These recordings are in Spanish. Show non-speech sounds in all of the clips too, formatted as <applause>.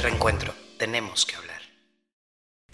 Reencuentro, tenemos que hablar.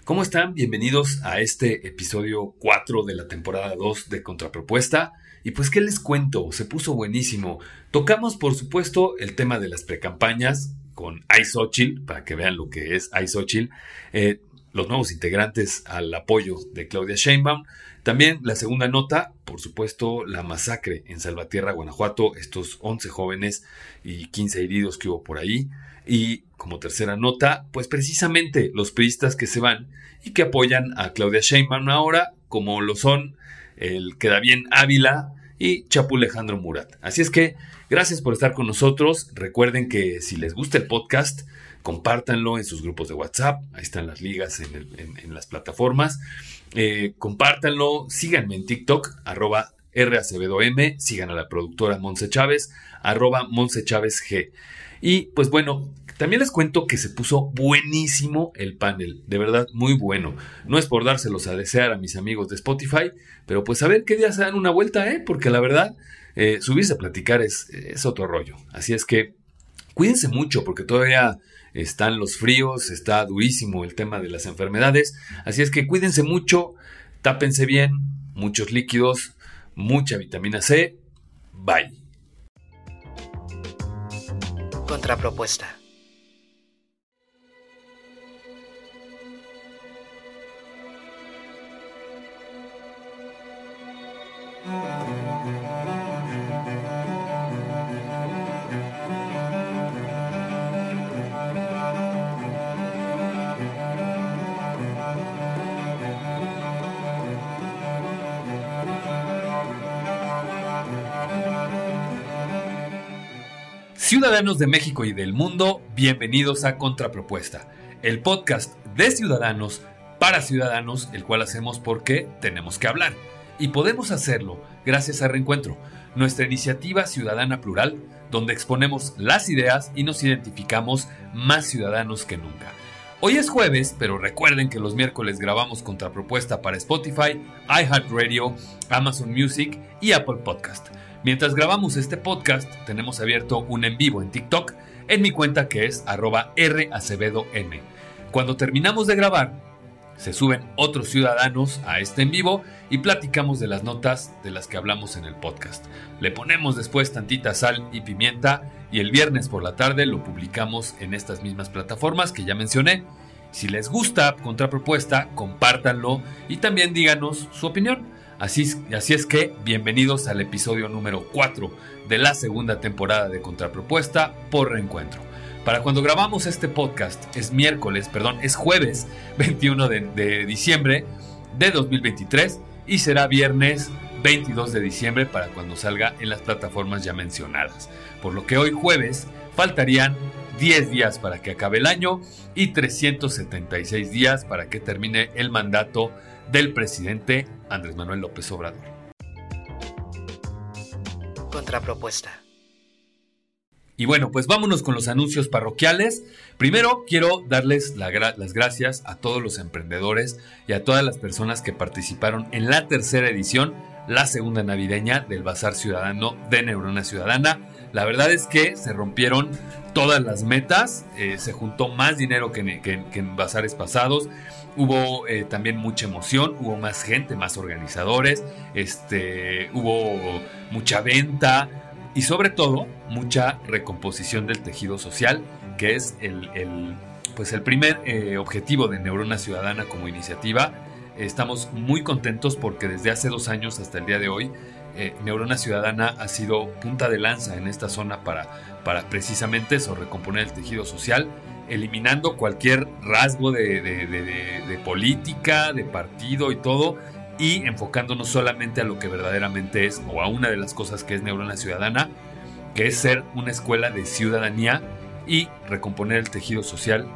¿Cómo están? Bienvenidos a este episodio 4 de la temporada 2 de Contrapropuesta. Y pues, ¿qué les cuento? Se puso buenísimo. Tocamos, por supuesto, el tema de las precampañas con Isochil, para que vean lo que es Isochil. Eh, los nuevos integrantes al apoyo de Claudia Sheinbaum. También la segunda nota, por supuesto, la masacre en Salvatierra, Guanajuato, estos 11 jóvenes y 15 heridos que hubo por ahí. Y como tercera nota, pues precisamente los periodistas que se van y que apoyan a Claudia Sheinbaum ahora, como lo son el Queda Bien Ávila y Chapu Alejandro Murat. Así es que gracias por estar con nosotros. Recuerden que si les gusta el podcast, compártanlo en sus grupos de WhatsApp, ahí están las ligas en, las plataformas, eh, compártanlo, síganme en TikTok, arroba RACBDOM, sigan a la productora Monse Chávez, arroba Monse Chávez G. Y pues bueno, también les cuento que se puso buenísimo el panel, de verdad muy bueno. No es por dárselos a desear a mis amigos de Spotify, pero pues a ver qué día se dan una vuelta, ¿eh? Porque la verdad, eh, subirse a platicar es, es otro rollo. Así es que cuídense mucho porque todavía están los fríos, está durísimo el tema de las enfermedades, así es que cuídense mucho, tápense bien, muchos líquidos, mucha vitamina C, bye. Contrapropuesta. Ciudadanos de México y del mundo, bienvenidos a Contrapropuesta, el podcast de ciudadanos para ciudadanos, el cual hacemos porque tenemos que hablar. Y podemos hacerlo gracias a Reencuentro, nuestra iniciativa ciudadana plural, donde exponemos las ideas y nos identificamos más ciudadanos que nunca. Hoy es jueves, pero recuerden que los miércoles grabamos contrapropuesta para Spotify, iHeartRadio, Amazon Music y Apple Podcast. Mientras grabamos este podcast, tenemos abierto un en vivo en TikTok en mi cuenta que es arroba. Cuando terminamos de grabar, se suben otros ciudadanos a este en vivo y platicamos de las notas de las que hablamos en el podcast. Le ponemos después tantita sal y pimienta y el viernes por la tarde lo publicamos en estas mismas plataformas que ya mencioné. Si les gusta Contrapropuesta, compártanlo y también díganos su opinión. Así, así es que, bienvenidos al episodio número 4 de la segunda temporada de Contrapropuesta por Reencuentro. Para cuando grabamos este podcast es miércoles, perdón, es jueves <laughs> 21 de, de diciembre de 2023 y será viernes 22 de diciembre para cuando salga en las plataformas ya mencionadas. Por lo que hoy jueves faltarían 10 días para que acabe el año y 376 días para que termine el mandato del presidente Andrés Manuel López Obrador. Contrapropuesta. Y bueno, pues vámonos con los anuncios parroquiales. Primero quiero darles las gracias a todos los emprendedores y a todas las personas que participaron en la tercera edición, la segunda navideña del Bazar Ciudadano de Neurona Ciudadana. La verdad es que se rompieron todas las metas, eh, se juntó más dinero que, que en bazares pasados. Hubo eh, también mucha emoción, hubo más gente, más organizadores, este, hubo mucha venta y sobre todo mucha recomposición del tejido social, que es el, pues el primer eh, objetivo de Neurona Ciudadana como iniciativa. Estamos muy contentos porque desde hace dos años hasta el día de hoy, eh, Neurona Ciudadana ha sido punta de lanza en esta zona para, para precisamente eso, recomponer el tejido social eliminando cualquier rasgo de, política, de partido y todo, y enfocándonos solamente a lo que verdaderamente es, o a una de las cosas que es Neurona Ciudadana, que es ser una escuela de ciudadanía y recomponer el tejido social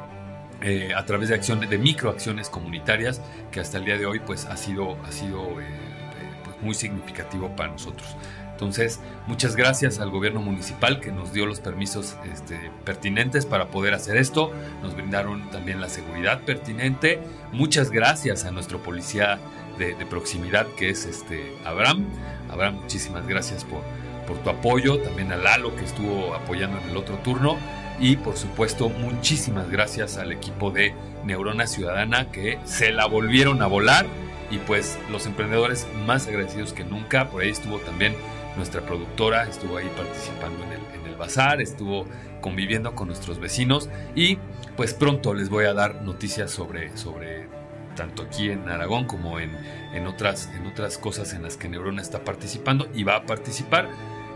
eh, a través de acciones, de microacciones comunitarias, que hasta el día de hoy pues ha sido, ha sido eh, eh, pues, muy significativo para nosotros. Entonces, muchas gracias al gobierno municipal que nos dio los permisos este, pertinentes para poder hacer esto. Nos brindaron también la seguridad pertinente. Muchas gracias a nuestro policía de, proximidad que es este Abraham. Abraham, muchísimas gracias por, por tu apoyo. También a Lalo que estuvo apoyando en el otro turno. y por supuesto muchísimas gracias al equipo de Neurona Ciudadana que se la volvieron a volar y pues los emprendedores más agradecidos que nunca. Por ahí estuvo también nuestra productora, estuvo ahí participando en el, en el bazar, estuvo conviviendo con nuestros vecinos y pues pronto les voy a dar noticias sobre, sobre tanto aquí en Aragón como en, en, otras, en otras cosas en las que Neurona está participando y va a participar.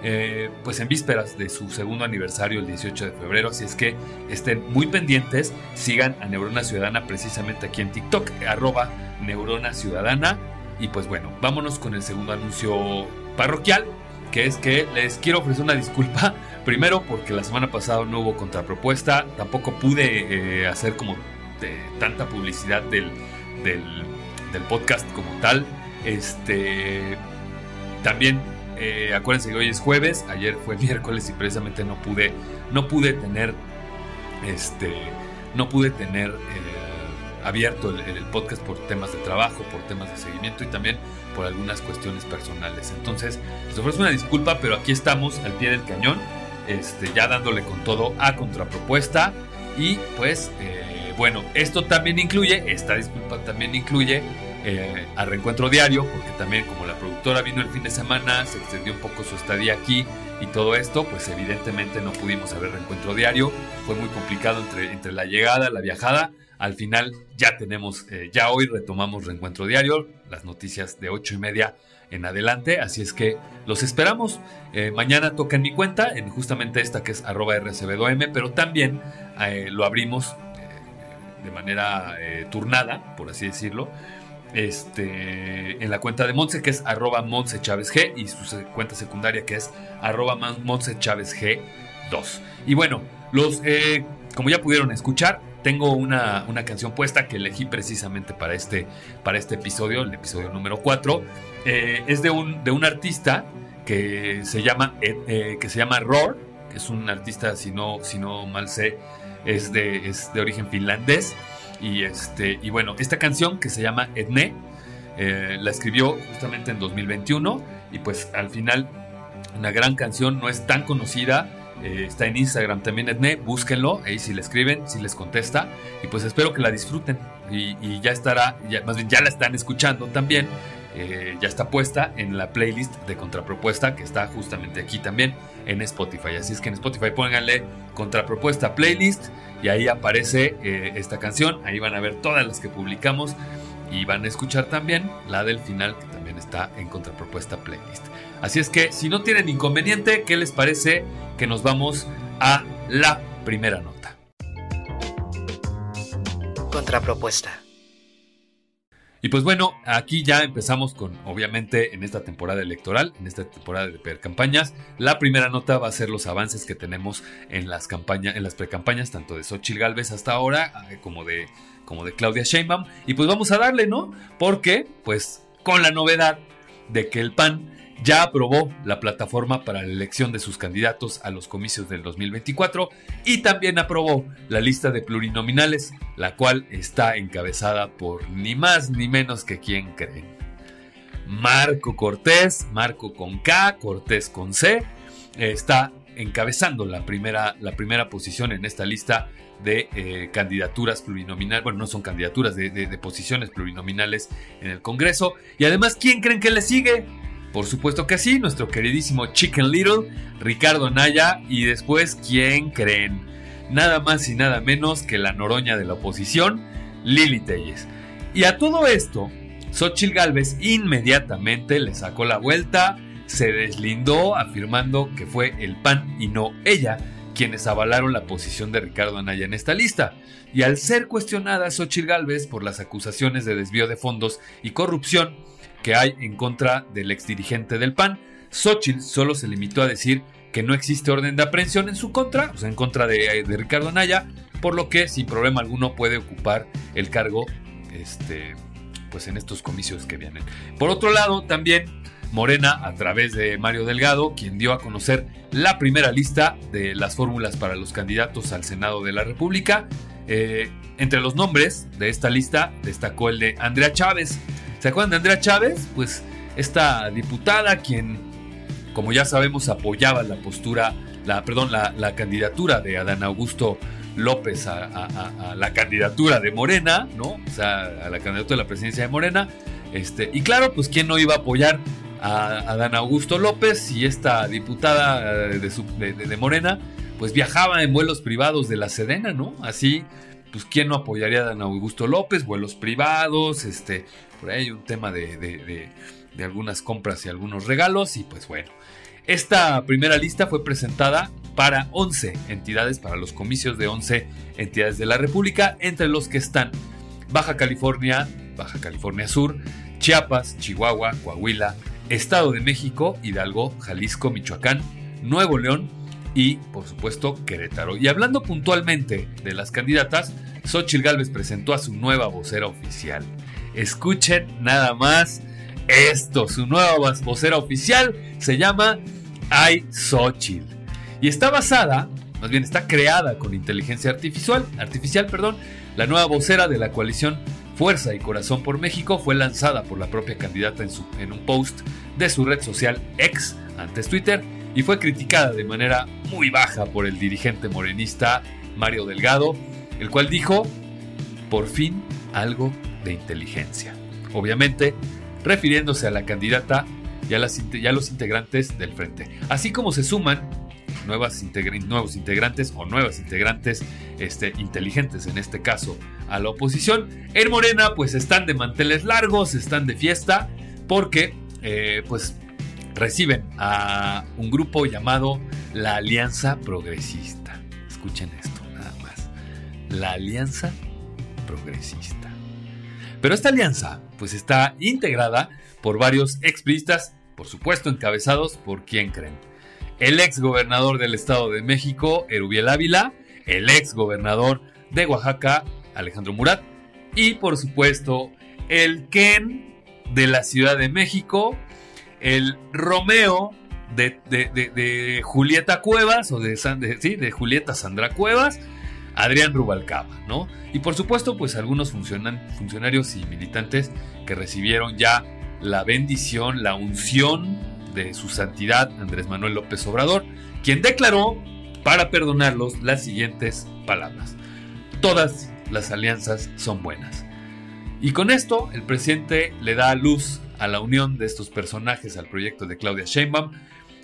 Eh, pues en vísperas de su segundo aniversario el 18 de febrero, así es que estén muy pendientes, sigan a Neurona Ciudadana precisamente aquí en TikTok, arroba Neurona Ciudadana. Y pues bueno, vámonos con el segundo anuncio parroquial, que es que les quiero ofrecer una disculpa, <laughs> primero porque la semana pasada no hubo contrapropuesta, tampoco pude eh, hacer como de, tanta publicidad del, del, podcast como tal. Este también eh, acuérdense que hoy es jueves, ayer fue <laughs> miércoles y precisamente no pude, no pude tener, este, no pude tener eh, abierto el, el, podcast por temas de trabajo, por temas de seguimiento y también por algunas cuestiones personales. Entonces, les ofrezco una disculpa, pero aquí estamos al pie del cañón, este, ya dándole con todo a contrapropuesta y pues, eh, bueno, esto también incluye, esta disculpa también incluye eh, a reencuentro diario, porque también como la productora vino el fin de semana, se extendió un poco su estadía aquí y todo esto, pues evidentemente no pudimos haber reencuentro diario, fue muy complicado entre, entre la llegada, la viajada, al final ya tenemos, eh, ya hoy retomamos reencuentro diario, las noticias de ocho y media en adelante, así es que los esperamos. Eh, mañana toca en mi cuenta, en justamente esta que es arroba rcb pero también eh, lo abrimos de manera turnada, por así decirlo, este, en la cuenta de Monse, que es arroba Monse G, y su cuenta secundaria, que es arroba Monse Chávez G 2. Y bueno, los, eh, como ya pudieron escuchar, tengo una, una, canción puesta que elegí precisamente para este, para este episodio, el episodio número 4. Eh, es de un, de un artista que se llama, eh, que se llama Roar, que es un artista, si no, si no mal sé, es de, es de origen finlandés. Y, este, y bueno, esta canción que se llama Etne, eh, la escribió justamente en 2021 y pues al final una gran canción, no es tan conocida, eh, está en Instagram también Etne, búsquenlo, ahí si le escriben, si les contesta. Y pues espero que la disfruten. Y, ya estará, más bien ya la están escuchando también, eh, ya está puesta en la playlist de contrapropuesta que está justamente aquí también en Spotify. Así es que en Spotify pónganle contrapropuesta playlist y ahí aparece eh, esta canción. Ahí van a ver todas las que publicamos y van a escuchar también la del final que también está en contrapropuesta playlist. Así es que si no tienen inconveniente, ¿qué les parece que nos vamos a la primera nota? Contrapropuesta. Y pues bueno, aquí ya empezamos con, obviamente, en esta temporada electoral, en esta temporada de pre-campañas. La primera nota va a ser los avances que tenemos en las campañas, en las precampañas, tanto de Xochitl Galvez hasta ahora, eh, como de, como de Claudia Sheinbaum. Y pues vamos a darle, ¿no? Porque, pues, con la novedad de que el PAN ya aprobó la plataforma para la elección de sus candidatos a los comicios del 2024 y también aprobó la lista de plurinominales, la cual está encabezada por ni más ni menos que quien creen. Marco Cortés, Marco con K, Cortés con C, está encabezando la primera, la primera posición en esta lista de eh, candidaturas plurinominales, bueno, no son candidaturas, de, de, de posiciones plurinominales en el Congreso. Y además, ¿quién creen que le sigue? Por supuesto que sí, nuestro queridísimo Chicken Little, Ricardo Naya y después, ¿quién creen? Nada más y nada menos que la noroña de la oposición, Lili Telles. Y a todo esto, Xochitl Galvez inmediatamente le sacó la vuelta, se deslindó afirmando que fue el PAN y no ella quienes avalaron la posición de Ricardo Anaya en esta lista. Y al ser cuestionada Xochitl Galvez por las acusaciones de desvío de fondos y corrupción, que hay en contra del exdirigente del PAN. Xochitl solo se limitó a decir que no existe orden de aprehensión en su contra, o sea, en contra de, de Ricardo Anaya, por lo que sin problema alguno puede ocupar el cargo este, pues en estos comicios que vienen. Por otro lado, también Morena, a través de Mario Delgado, quien dio a conocer la primera lista de las fórmulas para los candidatos al Senado de la República. Eh, entre los nombres de esta lista destacó el de Andrea Chávez, ¿Se acuerdan de Andrea Chávez? Pues esta diputada quien, como ya sabemos, apoyaba la postura la, perdón, la, candidatura de Adán Augusto López a, la candidatura de Morena, ¿no? O sea, a la candidatura de la presidencia de Morena. Este, y claro, pues quién no iba a apoyar a Adán Augusto López y esta diputada de, de, Morena, pues viajaba en vuelos privados de la Sedena, ¿no? Así, pues quién no apoyaría a Adán Augusto López, vuelos privados, este, por ahí un tema de, de algunas compras y algunos regalos y pues bueno. Esta primera lista fue presentada para 11 entidades, para los comicios de 11 entidades de la República, entre los que están Baja California, Baja California Sur, Chiapas, Chihuahua, Coahuila, Estado de México, Hidalgo, Jalisco, Michoacán, Nuevo León y, por supuesto, Querétaro. Y hablando puntualmente de las candidatas, Xochitl Gálvez presentó a su nueva vocera oficial. Escuchen nada más esto, su nueva vocera oficial se llama Ay Xochitl. Y está basada, más bien está creada con inteligencia artificial, artificial, perdón. La nueva vocera de la coalición Fuerza y Corazón por México fue lanzada por la propia candidata en, su, en un post de su red social ex, antes Twitter, y fue criticada de manera muy baja por el dirigente morenista Mario Delgado, el cual dijo, por fin algo de inteligencia. Obviamente, refiriéndose a la candidata y a, los integrantes del frente. Así como se suman nuevos integrantes o nuevas integrantes este, inteligentes en este caso a la oposición. En Morena pues están de manteles largos, están de fiesta porque eh, pues reciben a un grupo llamado la Alianza Progresista. Escuchen esto nada más. La Alianza Progresista. Pero esta alianza pues está integrada por varios expristas, por supuesto encabezados por quién creen. El ex gobernador del Estado de México, Erubiel Ávila, el ex gobernador de Oaxaca, Alejandro Murat, y por supuesto el Ken de la Ciudad de México, el Romeo de, Julieta Cuevas, o de, Julieta Sandra Cuevas, Adrián Rubalcaba, ¿no? Y por supuesto, pues algunos funcionarios y militantes que recibieron ya la bendición, la unción de su santidad Andrés Manuel López Obrador, quien declaró para perdonarlos las siguientes palabras. Todas las alianzas son buenas. Y con esto, el presidente le da luz a la unión de estos personajes al proyecto de Claudia Sheinbaum,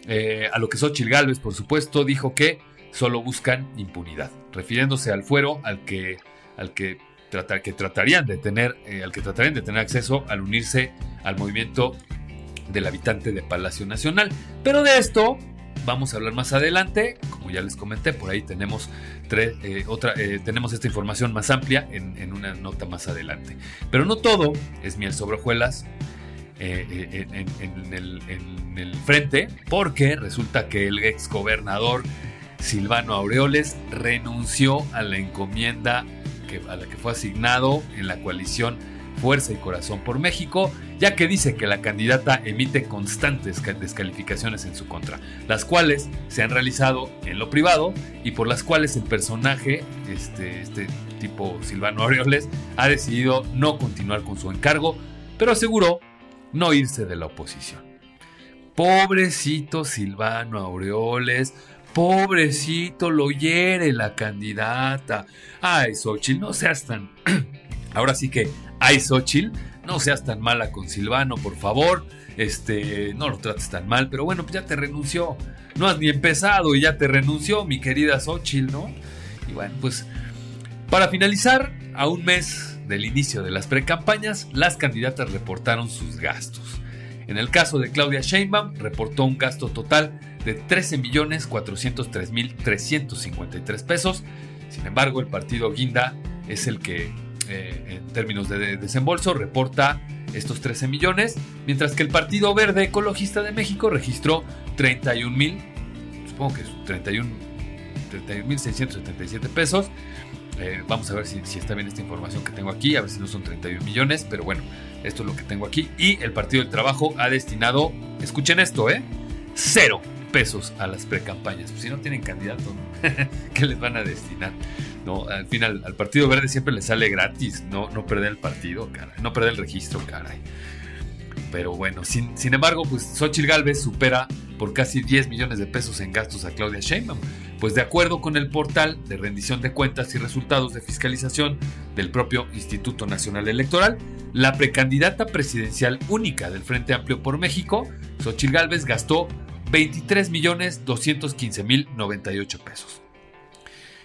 eh, a lo que Xochitl Gálvez, por supuesto, dijo que solo buscan impunidad, refiriéndose al fuero al que, al que, tratar, que tratarían de tener, eh, al que tratarían de tener acceso al unirse al movimiento del habitante de Palacio Nacional. Pero de esto vamos a hablar más adelante, como ya les comenté, por ahí tenemos eh, otra, tenemos esta información más amplia en, una nota más adelante. Pero no todo es miel sobre hojuelas. En, el, en, el, frente, porque resulta que el ex gobernador Silvano Aureoles renunció a la encomienda que, a la que fue asignado en la coalición Fuerza y Corazón por México, ya que dice que la candidata emite constantes descalificaciones en su contra, las cuales se han realizado en lo privado y por las cuales el personaje, este, este tipo Silvano Aureoles, ha decidido no continuar con su encargo, pero aseguró no irse de la oposición. Pobrecito Silvano Aureoles, Pobrecito, lo hiere la candidata. Ay, Xochitl, no seas tan. <clears throat> Ahora sí que, ay, Xochitl, no seas tan mala con Silvano, por favor. Este, no lo trates tan mal, pero bueno, pues ya te renunció. No has ni empezado y ya te renunció, mi querida Xochitl, ¿no? Y bueno, pues para finalizar, a un mes del inicio de las precampañas, las candidatas reportaron sus gastos. En el caso de Claudia Sheinbaum, reportó un gasto total de 13.403.353 pesos. Sin embargo, el partido Guinda es el que, eh, en términos de desembolso, reporta estos 13 millones, mientras que el Partido Verde Ecologista de México registró 31 mil, supongo que es 31 31.677 pesos. Eh, vamos a ver si, está bien esta información que tengo aquí, a ver si no son 31 millones, pero bueno, esto es lo que tengo aquí. Y el Partido del Trabajo ha destinado, escuchen esto, ¿eh? Cero pesos a las precampañas. Pues si no tienen candidato, <laughs> ¿qué les van a destinar? No, al final, al Partido Verde siempre le sale gratis no, no perder el partido, caray, no perder el registro, caray. Pero bueno, sin, sin embargo, pues Xochitl Galvez supera por casi 10 millones de pesos en gastos a Claudia Sheinbaum. Pues de acuerdo con el portal de rendición de cuentas y resultados de fiscalización del propio Instituto Nacional Electoral, la precandidata presidencial única del Frente Amplio por México, Xochitl Gálvez, gastó 23 millones 215 mil 98 pesos.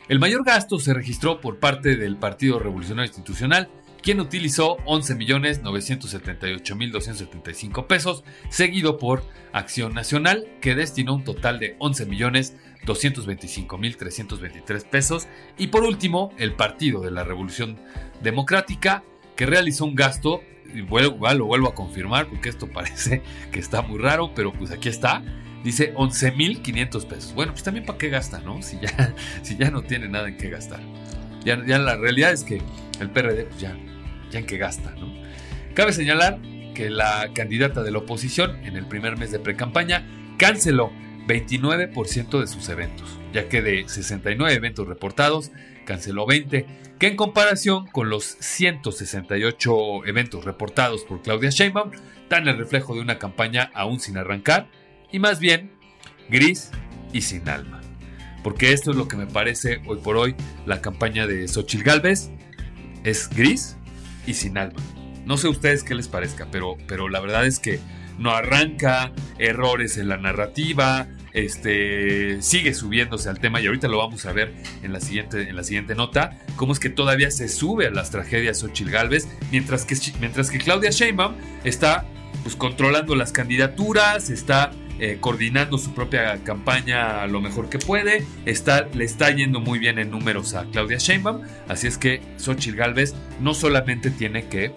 El mayor gasto se registró por parte del Partido Revolucionario Institucional, quien utilizó 11.978.275 pesos, seguido por Acción Nacional, que destinó un total de 11.225.323 pesos, y por último, el Partido de la Revolución Democrática, que realizó un gasto, y vuelvo, lo vuelvo a confirmar porque esto <laughs> parece que está muy raro, pero pues aquí está, dice 11.500 pesos. Bueno, pues también para qué gasta, ¿no? Si ya, <laughs> si ya no tiene nada en qué gastar. Ya, ya la realidad es que el PRD pues ya en que gasta. ¿no? Cabe señalar que la candidata de la oposición en el primer mes de pre-campaña canceló 29% de sus eventos, ya que de 69 eventos reportados, canceló 20, que en comparación con los 168 eventos reportados por Claudia Sheinbaum, dan el reflejo de una campaña aún sin arrancar y más bien gris y sin alma. Porque esto es lo que me parece hoy por hoy la campaña de Xochitl Galvez, es gris y sin alma. No sé a ustedes qué les parezca, pero, pero la verdad es que no arranca, errores en la narrativa, este, sigue subiéndose al tema y ahorita lo vamos a ver en la siguiente, en la siguiente nota, cómo es que todavía se sube a las tragedias Ochil Galvez, mientras que, mientras que Claudia Sheinbaum está pues, controlando las candidaturas, está eh, coordinando su propia campaña lo mejor que puede. Está, le está yendo muy bien en números a Claudia Sheinbaum. Así es que Xochitl Galvez no solamente tiene que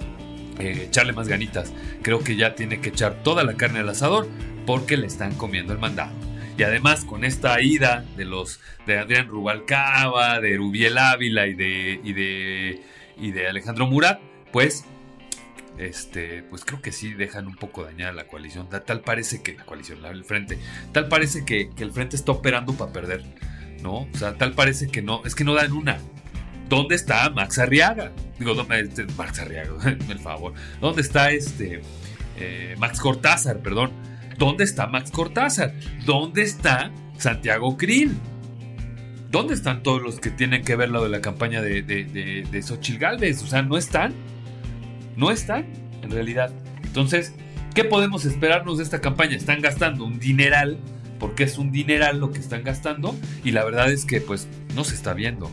eh, echarle más ganitas, creo que ya tiene que echar toda la carne al asador porque le están comiendo el mandado. Y además con esta ida de los de Adrián Rubalcaba, de Rubiel Ávila y de, y de, y de Alejandro Murat, pues este, pues creo que sí dejan un poco dañada la coalición. Tal, parece que la coalición, el frente, tal parece que, el frente está operando para perder, ¿no? O sea, tal parece que no, es que no dan una. ¿Dónde está Max Arriaga? Digo, este, Max Arriaga, <laughs> el favor. ¿Dónde está este eh, Max Cortázar, perdón? ¿Dónde está Max Cortázar? ¿Dónde está Santiago Krill? ¿Dónde están todos los que tienen que ver lo de la campaña de, de, de, Galvez? O sea, no están no están en realidad. Entonces, ¿qué podemos esperarnos de esta campaña? Están gastando un dineral, porque es un dineral lo que están gastando, y la verdad es que pues no se está viendo.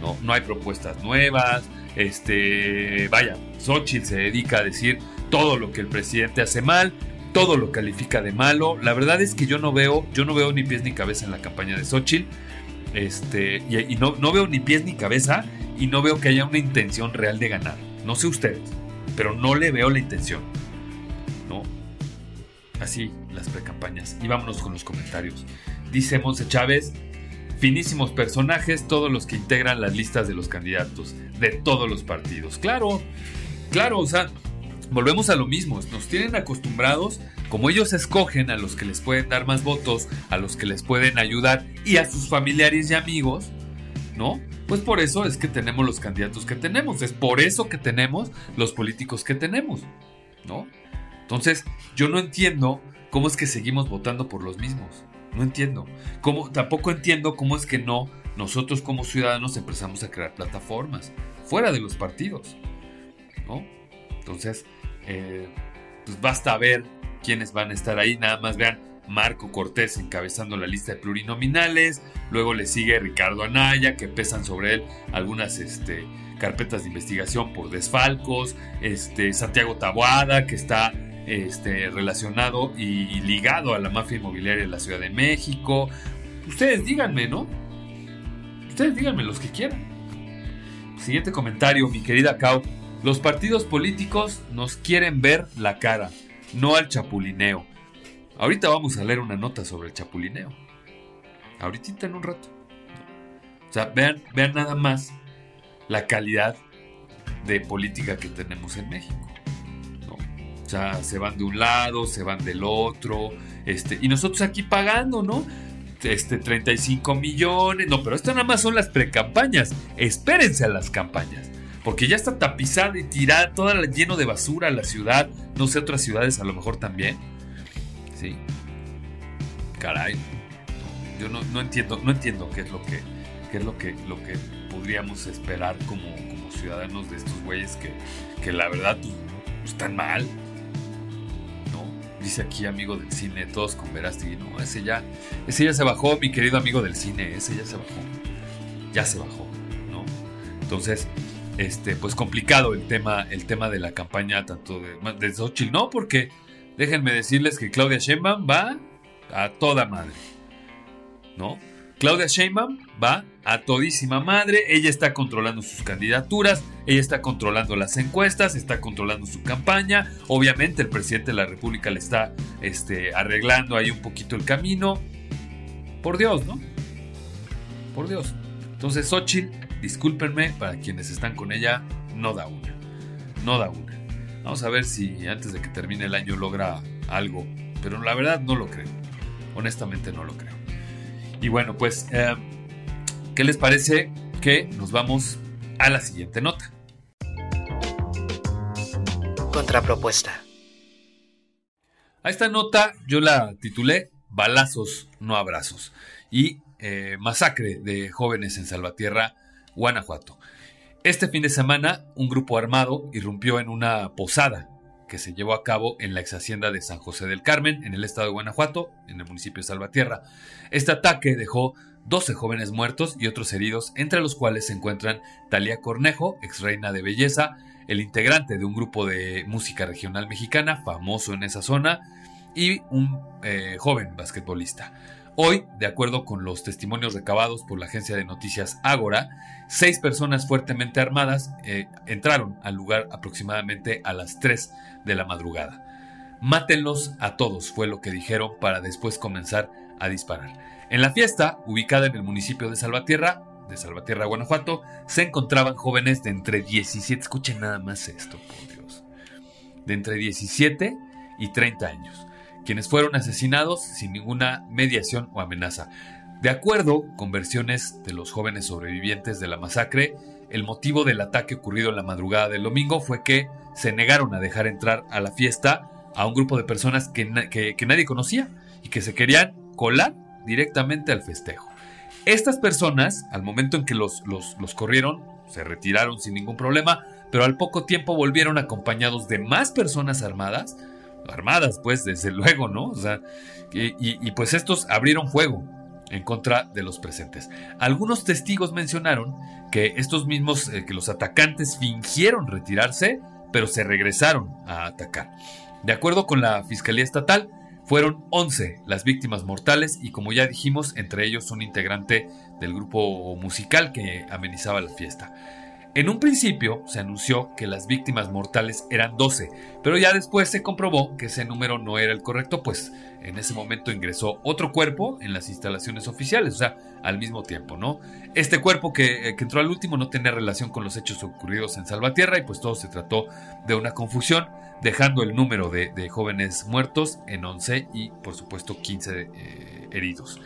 No, no hay propuestas nuevas. Este, vaya, Xochitl se dedica a decir todo lo que el presidente hace mal, todo lo califica de malo. La verdad es que yo no veo, yo no veo ni pies ni cabeza en la campaña de Xochitl. Este, y, no, no veo ni pies ni cabeza y no veo que haya una intención real de ganar. No sé ustedes, pero no le veo la intención. ¿No? Así las precampañas. Y vámonos con los comentarios. Dice Monse Chávez, finísimos personajes, todos los que integran las listas de los candidatos, de todos los partidos. Claro, claro, o sea, volvemos a lo mismo, nos tienen acostumbrados, como ellos escogen a los que les pueden dar más votos, a los que les pueden ayudar y a sus familiares y amigos, ¿no? Pues por eso es que tenemos los candidatos que tenemos, es por eso que tenemos los políticos que tenemos, ¿no? Entonces, yo no entiendo cómo es que seguimos votando por los mismos. No entiendo. Cómo, tampoco entiendo cómo es que no nosotros como ciudadanos empezamos a crear plataformas fuera de los partidos. ¿no? Entonces, eh, pues basta ver quiénes van a estar ahí. Nada más vean Marco Cortés encabezando la lista de plurinominales, luego le sigue Ricardo Anaya, que pesan sobre él algunas este, carpetas de investigación por desfalcos, este, Santiago Taboada, que está este, relacionado y, ligado a la mafia inmobiliaria de la Ciudad de México. Ustedes díganme, ¿no? Ustedes díganme los que quieran. Siguiente comentario, mi querida Cao. Los partidos políticos nos quieren ver la cara, no al chapulineo. Ahorita vamos a leer una nota sobre el chapulineo. Ahorita en un rato. O sea, vean, nada más la calidad de política que tenemos en México. O sea, se van de un lado, se van del otro. Este, y nosotros aquí pagando, ¿no? Este, 35 millones. No, pero esto nada más son las precampañas. Espérense a las campañas. Porque ya está tapizada y tirada, toda lleno de basura la ciudad. No sé, otras ciudades a lo mejor también. ¿Sí? caray. Yo no, entiendo, no entiendo qué es lo que, qué es lo que, lo que podríamos esperar como, como ciudadanos de estos güeyes que, que la verdad pues, están mal. Dice aquí amigo del cine, todos con Verástegui. No, ese ya, ese ya se bajó, mi querido amigo del cine, ese ya se bajó. Ya se bajó, ¿no? Entonces, este, pues complicado el tema, el tema de la campaña tanto de, de Xochitl, ¿no? Porque déjenme decirles que Claudia Sheinbaum va a toda madre, ¿no? Claudia Sheinbaum va a todísima madre, ella está controlando sus candidaturas, ella está controlando las encuestas, está controlando su campaña, obviamente el presidente de la República le está este, arreglando ahí un poquito el camino, por Dios, ¿no? Por Dios. Entonces Xochitl, discúlpenme, para quienes están con ella, no da una, no da una. Vamos a ver si antes de que termine el año logra algo, pero la verdad no lo creo, honestamente no lo creo. Y bueno, pues, eh, ¿qué les parece que nos vamos a la siguiente nota? Contrapropuesta. A esta nota yo la titulé Balazos, no abrazos. Y eh, masacre de jóvenes en Salvatierra, Guanajuato. Este fin de semana, un grupo armado irrumpió en una posada que se llevó a cabo en la ex hacienda de San José del Carmen, en el estado de Guanajuato, en el municipio de Salvatierra. Este ataque dejó 12 jóvenes muertos y otros heridos, entre los cuales se encuentran Talía Cornejo, ex reina de belleza, el integrante de un grupo de música regional mexicana, famoso en esa zona, y un eh, joven basquetbolista. Hoy, de acuerdo con los testimonios recabados por la agencia de noticias Ágora, seis personas fuertemente armadas eh, entraron al lugar aproximadamente a las 3 de la madrugada. Mátenlos a todos, fue lo que dijeron para después comenzar a disparar. En la fiesta, ubicada en el municipio de Salvatierra, de Salvatierra, Guanajuato, se encontraban jóvenes de entre 17, escuchen nada más esto, por Dios, de entre 17 y 30 años quienes fueron asesinados sin ninguna mediación o amenaza. De acuerdo con versiones de los jóvenes sobrevivientes de la masacre, el motivo del ataque ocurrido en la madrugada del domingo fue que se negaron a dejar entrar a la fiesta a un grupo de personas que, nadie conocía y que se querían colar directamente al festejo. Estas personas, al momento en que los, los corrieron, se retiraron sin ningún problema, pero al poco tiempo volvieron acompañados de más personas armadas armadas, pues, desde <laughs> luego, ¿no? O sea, y, pues estos abrieron fuego en contra de los presentes. Algunos testigos mencionaron que estos mismos, eh, que los atacantes fingieron retirarse, pero se regresaron a atacar. De acuerdo con la Fiscalía Estatal, fueron 11 las víctimas mortales y como ya dijimos, entre ellos un integrante del grupo musical que amenizaba la fiesta. En un principio se anunció que las víctimas mortales eran 12, pero ya después se comprobó que ese número no era el correcto, pues en ese momento ingresó otro cuerpo en las instalaciones oficiales, o sea, al mismo tiempo, ¿no? Este cuerpo que, eh, entró al último no tenía relación con los hechos ocurridos en Salvatierra y pues todo se trató de una confusión, dejando el número de, jóvenes muertos en 11 y por supuesto 15 eh, heridos.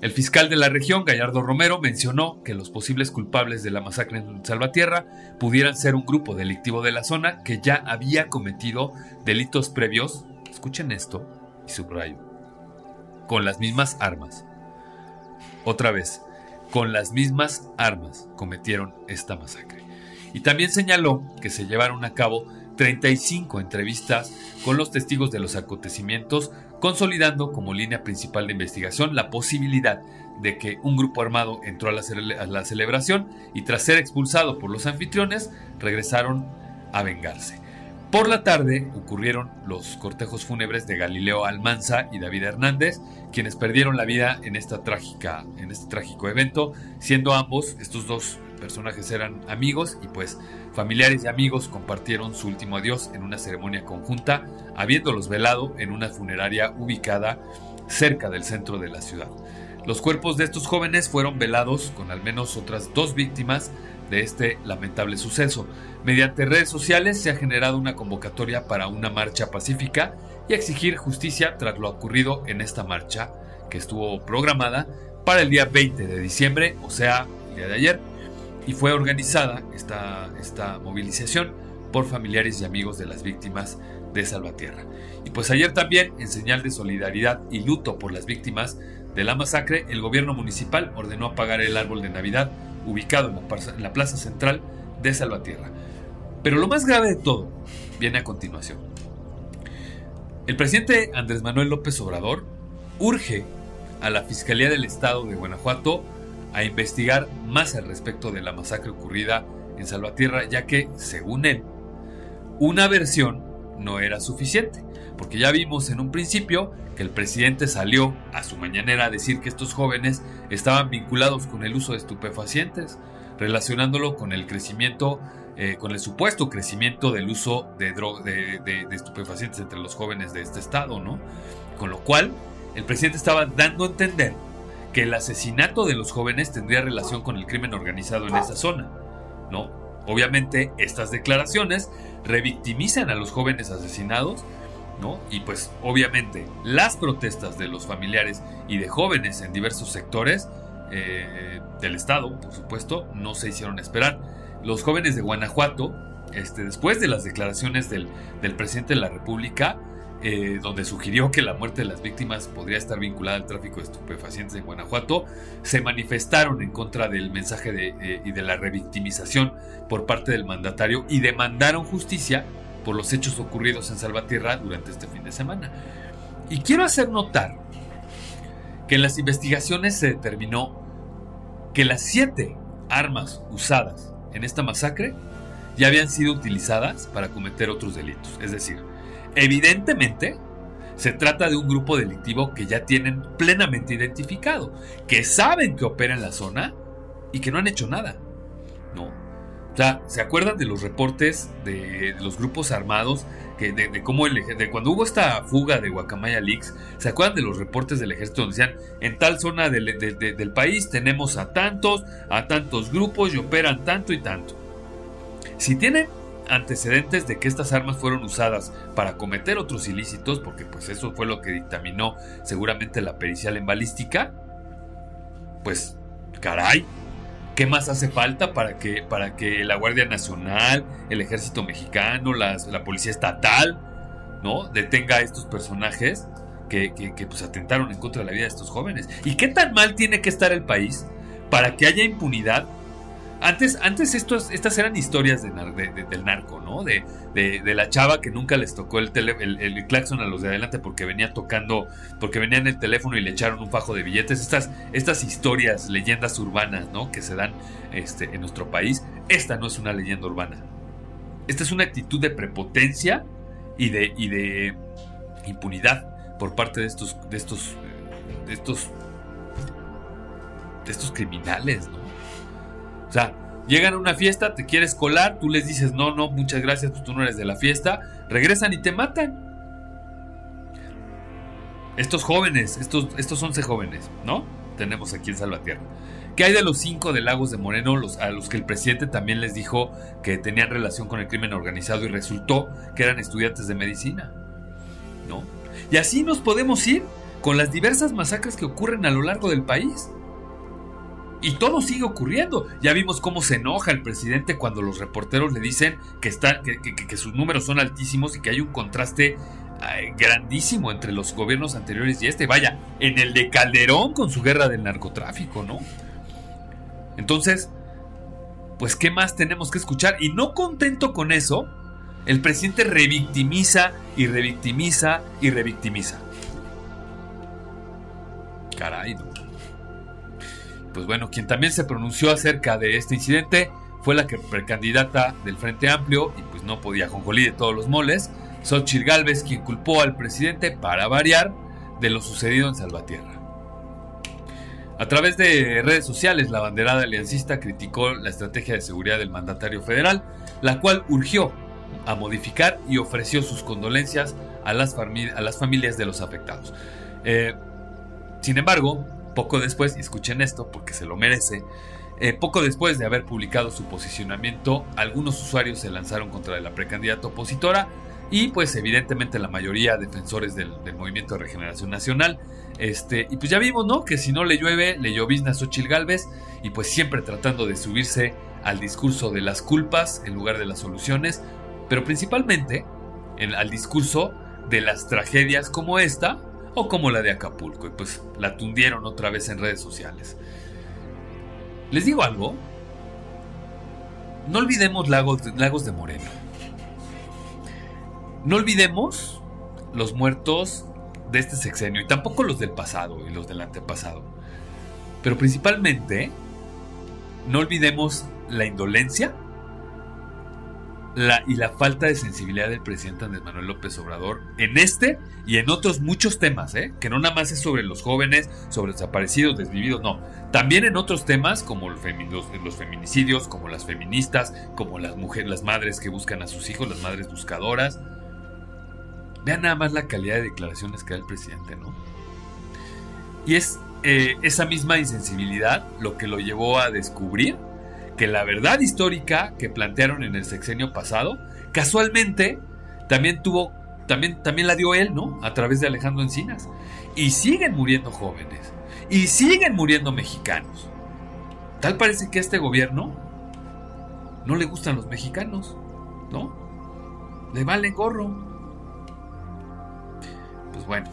El fiscal de la región, Gallardo Romero, mencionó que los posibles culpables de la masacre en Salvatierra pudieran ser un grupo delictivo de la zona que ya había cometido delitos previos, escuchen esto y subrayo, con las mismas armas. Otra vez, con las mismas armas cometieron esta masacre. Y también señaló que se llevaron a cabo 35 entrevistas con los testigos de los acontecimientos, consolidando como línea principal de investigación la posibilidad de que un grupo armado entró a la, celebración y tras ser expulsado por los anfitriones regresaron a vengarse. Por la tarde ocurrieron los cortejos fúnebres de Galileo Almanza y David Hernández, quienes perdieron la vida en, esta trágica, en este trágico evento, siendo ambos, estos dos personajes eran amigos y pues familiares y amigos compartieron su último adiós en una ceremonia conjunta, habiéndolos velado en una funeraria ubicada cerca del centro de la ciudad. Los cuerpos de estos jóvenes fueron velados con al menos otras dos víctimas de este lamentable suceso. Mediante redes sociales se ha generado una convocatoria para una marcha pacífica y exigir justicia tras lo ocurrido en esta marcha, que estuvo programada para el día 20 de diciembre, o sea, el día de ayer, y fue organizada esta, esta movilización por familiares y amigos de las víctimas de Salvatierra. Y pues ayer también, en señal de solidaridad y luto por las víctimas de la masacre, el gobierno municipal ordenó apagar el árbol de Navidad ubicado en la, plaza central de Salvatierra. Pero lo más grave de todo viene a continuación. El presidente Andrés Manuel López Obrador urge a la Fiscalía del Estado de Guanajuato a investigar más al respecto de la masacre ocurrida en Salvatierra, ya que, según él, una versión no era suficiente, porque ya vimos en un principio que el presidente salió a su mañanera a decir que estos jóvenes estaban vinculados con el uso de estupefacientes, relacionándolo con el crecimiento, eh, con el supuesto crecimiento del uso de, de, de estupefacientes entre los jóvenes de este estado, ¿no? Con lo cual, el presidente estaba dando a entender que el asesinato de los jóvenes tendría relación con el crimen organizado en esa zona, ¿no? Obviamente estas declaraciones revictimizan a los jóvenes asesinados, ¿no? Y pues obviamente las protestas de los familiares y de jóvenes en diversos sectores eh, del Estado, por supuesto, no se hicieron esperar. Los jóvenes de Guanajuato, este, después de las declaraciones del, del presidente de la República, eh, donde sugirió que la muerte de las víctimas podría estar vinculada al tráfico de estupefacientes en Guanajuato, se manifestaron en contra del mensaje de, eh, y de la revictimización por parte del mandatario y demandaron justicia por los hechos ocurridos en Salvatierra durante este fin de semana. Y quiero hacer notar que en las investigaciones se determinó que las siete armas usadas en esta masacre ya habían sido utilizadas para cometer otros delitos. Es decir, Evidentemente, se trata de un grupo delictivo que ya tienen plenamente identificado, que saben que opera en la zona y que no han hecho nada. ¿No? O sea, ¿se acuerdan de los reportes de los grupos armados? Que de, cómo el de cuando hubo esta fuga de Guacamaya Leaks, ¿se acuerdan de los reportes del ejército donde decían en tal zona del, del país tenemos a tantos, a tantos grupos y operan tanto y tanto? Si tienen antecedentes de que estas armas fueron usadas para cometer otros ilícitos, porque pues eso fue lo que dictaminó seguramente la pericial en balística, pues caray, ¿qué más hace falta para que, para que la Guardia Nacional, el Ejército Mexicano, la Policía Estatal, ¿no? detenga a estos personajes que, que, pues atentaron en contra de la vida de estos jóvenes? ¿Y qué tan mal tiene que estar el país para que haya impunidad antes, antes estas eran historias de, del narco, ¿no? De, la chava que nunca les tocó el, el, claxon a los de adelante porque venía tocando, porque venía en el teléfono y le echaron un fajo de billetes. Estas, estas historias, leyendas urbanas, ¿no? Que se dan este, en nuestro país. Esta no es una leyenda urbana. Esta es una actitud de prepotencia y de, y de impunidad por parte de estos, de estos, de estos, de estos criminales, ¿no? O sea, llegan a una fiesta, te quieres colar, tú les dices, no, no, muchas gracias, pues tú no eres de la fiesta, regresan y te matan. Estos jóvenes, estos, estos 11 jóvenes, ¿no? Tenemos aquí en Salvatierra. ¿Qué hay de los cinco de Lagos de Moreno a los que el presidente también les dijo que tenían relación con el crimen organizado y resultó que eran estudiantes de medicina? ¿No? Y así nos podemos ir con las diversas masacres que ocurren a lo largo del país. Y todo sigue ocurriendo. Ya vimos cómo se enoja el presidente cuando los reporteros le dicen que, sus números son altísimos y que hay un contraste grandísimo entre los gobiernos anteriores y este. Vaya, en el de Calderón con su guerra del narcotráfico, ¿no? Entonces, pues, ¿qué más tenemos que escuchar? Y no contento con eso, el presidente revictimiza y revictimiza y revictimiza. Caray, ¿no? Pues bueno, quien también se pronunció acerca de este incidente fue la que precandidata del Frente Amplio, y pues no podía jonjolí de todos los moles, Xochitl Galvez, quien culpó al presidente, para variar, de lo sucedido en Salvatierra. A través de redes sociales, la banderada aliancista criticó la estrategia de seguridad del mandatario federal, la cual urgió a modificar y ofreció sus condolencias a las, a las familias de los afectados. Eh, sin embargo, poco después, y escuchen esto porque se lo merece, eh, poco después de haber publicado su posicionamiento, algunos usuarios se lanzaron contra la precandidata opositora y pues evidentemente la mayoría defensores del, Movimiento de Regeneración Nacional. Este, y pues ya vimos, ¿no? Que si no le llueve, le llovizna a Galvez y pues siempre tratando de subirse al discurso de las culpas en lugar de las soluciones, pero principalmente al discurso de las tragedias como esta o como la de Acapulco. Y pues la tundieron otra vez en redes sociales. Les digo algo. No olvidemos Lagos, Lagos de Moreno. No olvidemos los muertos de este sexenio y tampoco los del pasado y los del antepasado. Pero principalmente, no olvidemos la indolencia y la falta de sensibilidad del presidente Andrés Manuel López Obrador en este y en otros muchos temas, ¿eh? que no nada más es sobre los jóvenes, sobre desaparecidos, desvividos, no. También en otros temas como los, los, feminicidios, como las feministas, como las mujeres, las madres que buscan a sus hijos, las madres buscadoras. Vean nada más la calidad de declaraciones que da el presidente, ¿no? Y es eh, esa misma insensibilidad lo que lo llevó a descubrir que la verdad histórica que plantearon en el sexenio pasado, casualmente también tuvo, también, también la dio él, ¿no? A través de Alejandro Encinas. Y siguen muriendo jóvenes. Y siguen muriendo mexicanos. Tal parece que a este gobierno no le gustan los mexicanos, ¿no? Le vale gorro. Pues bueno,